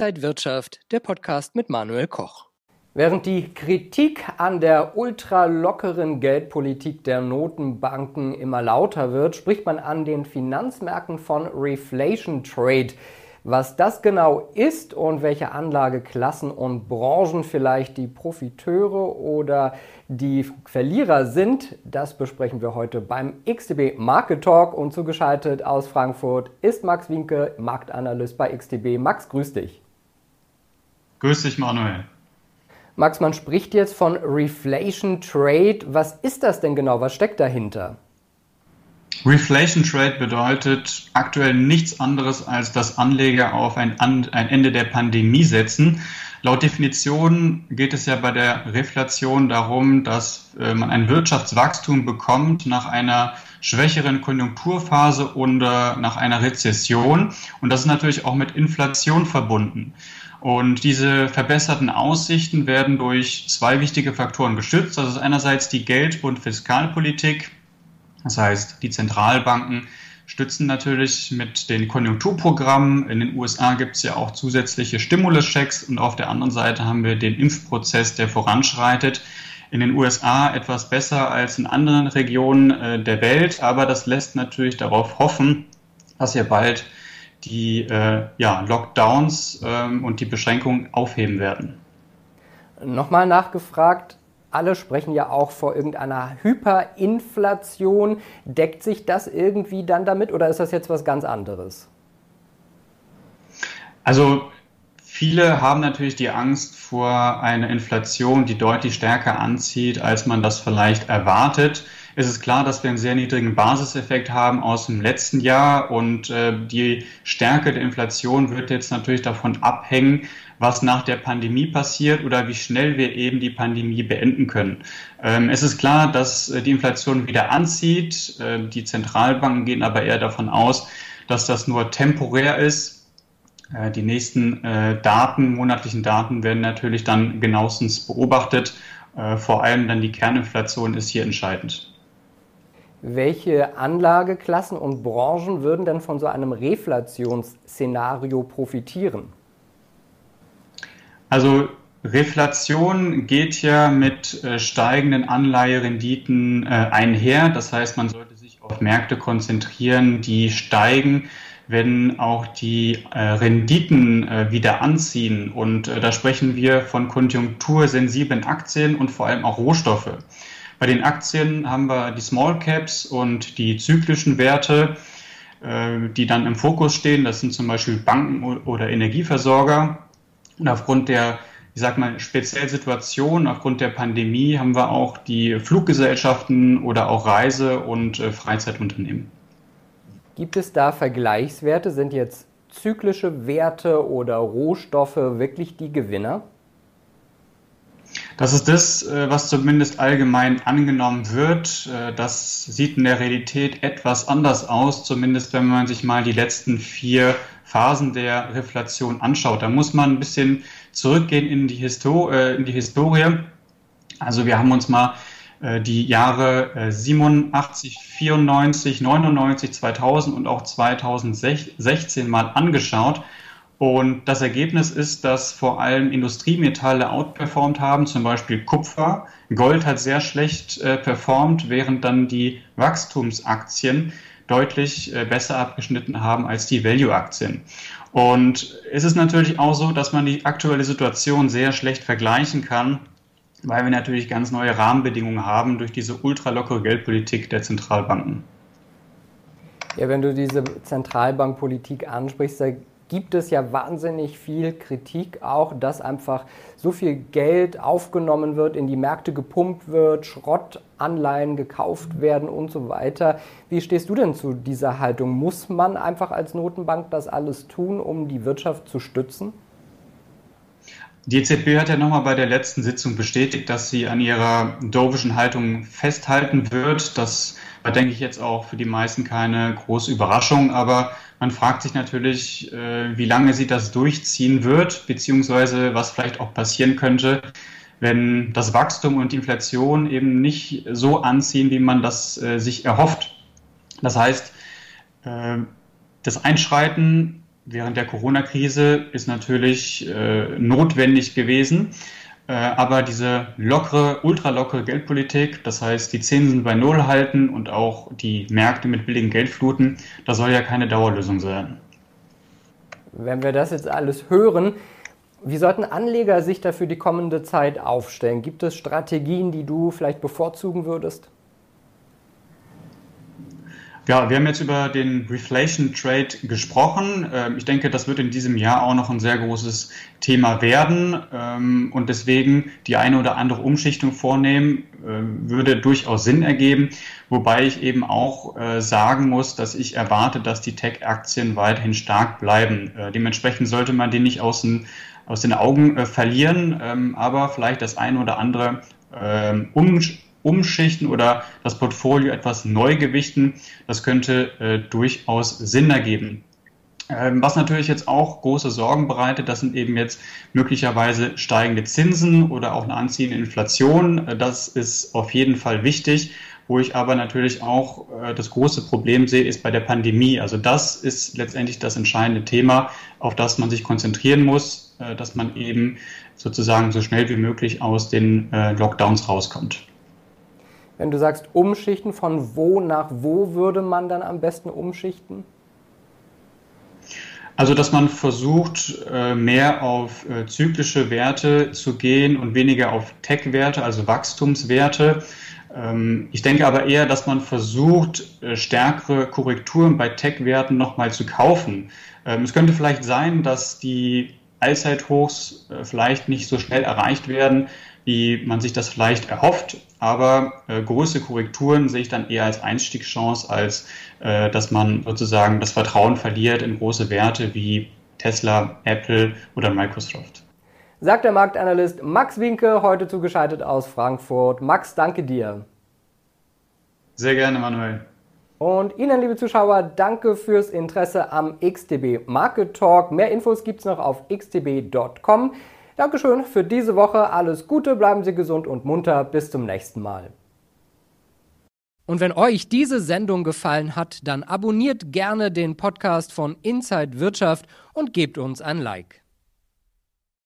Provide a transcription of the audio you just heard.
Inside Wirtschaft, der Podcast mit Manuel Koch. Während die Kritik an der ultralockeren Geldpolitik der Notenbanken immer lauter wird, spricht man an den Finanzmärkten von Reflation Trade. Was das genau ist und welche Anlageklassen und Branchen vielleicht die Profiteure oder die Verlierer sind, das besprechen wir heute beim XTB Market Talk und zugeschaltet aus Frankfurt ist Max Winke, Marktanalyst bei XTB. Max, grüß dich. Grüß dich, Manuel. Max, man spricht jetzt von Reflation Trade. Was ist das denn genau? Was steckt dahinter? Reflation Trade bedeutet aktuell nichts anderes, als dass Anleger auf ein, ein, Ende der Pandemie setzen. Laut Definition geht es ja bei der Reflation darum, dass äh, man ein Wirtschaftswachstum bekommt nach einer schwächeren Konjunkturphase oder nach einer Rezession. Und das ist natürlich auch mit Inflation verbunden. Und diese verbesserten Aussichten werden durch zwei wichtige Faktoren gestützt. Das ist einerseits die Geld- und Fiskalpolitik, das heißt, die Zentralbanken stützen natürlich mit den Konjunkturprogrammen. In den USA gibt es ja auch zusätzliche Stimuluschecks und auf der anderen Seite haben wir den Impfprozess, der voranschreitet. In den USA etwas besser als in anderen Regionen äh, der Welt, aber das lässt natürlich darauf hoffen, dass ja bald die äh, ja, Lockdowns ähm, und die Beschränkungen aufheben werden. Nochmal nachgefragt, alle sprechen ja auch vor irgendeiner Hyperinflation. Deckt sich das irgendwie dann damit oder ist das jetzt was ganz anderes? Also viele haben natürlich die Angst vor einer Inflation, die deutlich stärker anzieht, als man das vielleicht erwartet. Es ist klar, dass wir einen sehr niedrigen Basiseffekt haben aus dem letzten Jahr und äh, die Stärke der Inflation wird jetzt natürlich davon abhängen, was nach der Pandemie passiert oder wie schnell wir eben die Pandemie beenden können. Ähm, es ist klar, dass äh, die Inflation wieder anzieht. Äh, die Zentralbanken gehen aber eher davon aus, dass das nur temporär ist. Äh, die nächsten Daten, monatlichen Daten werden natürlich dann genauestens beobachtet. Vor allem dann die Kerninflation ist hier entscheidend. Welche Anlageklassen und Branchen würden denn von so einem Reflationsszenario profitieren? Also Reflation geht ja mit äh, steigenden Anleiherenditen äh, einher. Das heißt, man sollte sich auf Märkte konzentrieren, die steigen, wenn auch die äh, Renditen wieder anziehen. Und da sprechen wir von konjunktursensiblen Aktien und vor allem auch Rohstoffe. Bei den Aktien haben wir die Small Caps und die zyklischen Werte, äh, die dann im Fokus stehen. Das sind zum Beispiel Banken oder Energieversorger. Und aufgrund der, ich sag mal, speziellen Situation, aufgrund der Pandemie, haben wir auch die Fluggesellschaften oder auch Reise- und äh, Freizeitunternehmen. Gibt es da Vergleichswerte? Sind jetzt zyklische Werte oder Rohstoffe wirklich die Gewinner? Das ist das, äh, was zumindest allgemein angenommen wird. Äh, das sieht in der Realität etwas anders aus, zumindest wenn man sich mal die letzten vier Phasen der Reflation anschaut. Da muss man ein bisschen zurückgehen in die, Histo äh, in die Historie. Also wir haben uns mal die Jahre äh, 87, 94, 99, 2000 und auch 2016 mal angeschaut. Und das Ergebnis ist, dass vor allem Industriemetalle outperformt haben, zum Beispiel Kupfer. Gold hat sehr schlecht äh, performt, während dann die Wachstumsaktien deutlich äh, besser abgeschnitten haben als die Value-Aktien. Und es ist natürlich auch so, dass man die aktuelle Situation sehr schlecht vergleichen kann, weil wir natürlich ganz neue Rahmenbedingungen haben durch diese ultralockere Geldpolitik der Zentralbanken. Ja, wenn du diese Zentralbankpolitik ansprichst, da gibt es ja wahnsinnig viel Kritik auch, dass einfach so viel Geld aufgenommen wird, in die Märkte gepumpt wird, Schrottanleihen gekauft werden und so weiter. Wie stehst du denn zu dieser Haltung? Muss man einfach als Notenbank das alles tun, um die Wirtschaft zu stützen? Die EZB hat ja nochmal bei der letzten Sitzung bestätigt, dass sie an ihrer dovischen Haltung festhalten wird. Das war, denke ich, jetzt auch für die meisten keine große Überraschung. Aber man fragt sich natürlich, äh, wie lange sie das durchziehen wird, beziehungsweise was vielleicht auch passieren könnte, wenn das Wachstum und die Inflation eben nicht so anziehen, wie man das äh, sich erhofft. Das heißt, äh, das Einschreiten während der Corona-Krise ist natürlich äh, notwendig gewesen. Äh, aber diese lockere, ultralockere Geldpolitik, das heißt die Zinsen bei Null halten und auch die Märkte mit billigem Geld fluten, das soll ja keine Dauerlösung sein. Wenn wir das jetzt alles hören, wie sollten Anleger sich dafür die kommende Zeit aufstellen? Gibt es Strategien, die du vielleicht bevorzugen würdest? Ja, wir haben jetzt über den Reflation Trade gesprochen. Ähm, ich denke, das wird in diesem Jahr auch noch ein sehr großes Thema werden. Ähm, und deswegen die eine oder andere Umschichtung vornehmen, äh, würde durchaus Sinn ergeben. Wobei ich eben auch äh, sagen muss, dass ich erwarte, dass die Tech-Aktien weiterhin stark bleiben. Äh, dementsprechend sollte man die nicht aus den Augen äh, verlieren, ähm, aber vielleicht das eine oder andere ähm, um, umschichten oder das Portfolio etwas neu gewichten, das könnte äh, durchaus Sinn ergeben. Ähm, was natürlich jetzt auch große Sorgen bereitet, das sind eben jetzt möglicherweise steigende Zinsen oder auch eine anziehende Inflation. Äh, das ist auf jeden Fall wichtig. Wo ich aber natürlich auch äh, das große Problem sehe, ist bei der Pandemie. Also das ist letztendlich das entscheidende Thema, auf das man sich konzentrieren muss, äh, dass man eben sozusagen so schnell wie möglich aus den Lockdowns rauskommt. Wenn du sagst umschichten, von wo nach wo würde man dann am besten umschichten? Also, dass man versucht, äh, mehr auf äh, zyklische Werte zu gehen und weniger auf Tech-Werte, also Wachstumswerte. Ähm, ich denke aber eher, dass man versucht, äh, stärkere Korrekturen bei Tech-Werten nochmal zu kaufen. Ähm, es könnte vielleicht sein, dass die Allzeithochs vielleicht nicht so schnell erreicht werden, wie man sich das vielleicht erhofft. Aber äh, große Korrekturen sehe ich dann eher als Einstiegschance, als äh, dass man sozusagen das Vertrauen verliert in große Werte wie Tesla, Apple oder Microsoft sagt der Marktanalyst Max Winke, heute zugeschaltet aus Frankfurt. Max, danke dir. Sehr gerne, Manuel. Und Ihnen, liebe Zuschauer, danke fürs Interesse am XTB Market Talk. Mehr Infos gibt es noch auf xtb.com. Dankeschön für diese Woche. Alles Gute, bleiben Sie gesund und munter. Bis zum nächsten Mal. Und wenn euch diese Sendung gefallen hat, dann abonniert gerne den Podcast von Inside Wirtschaft und gebt uns ein Like.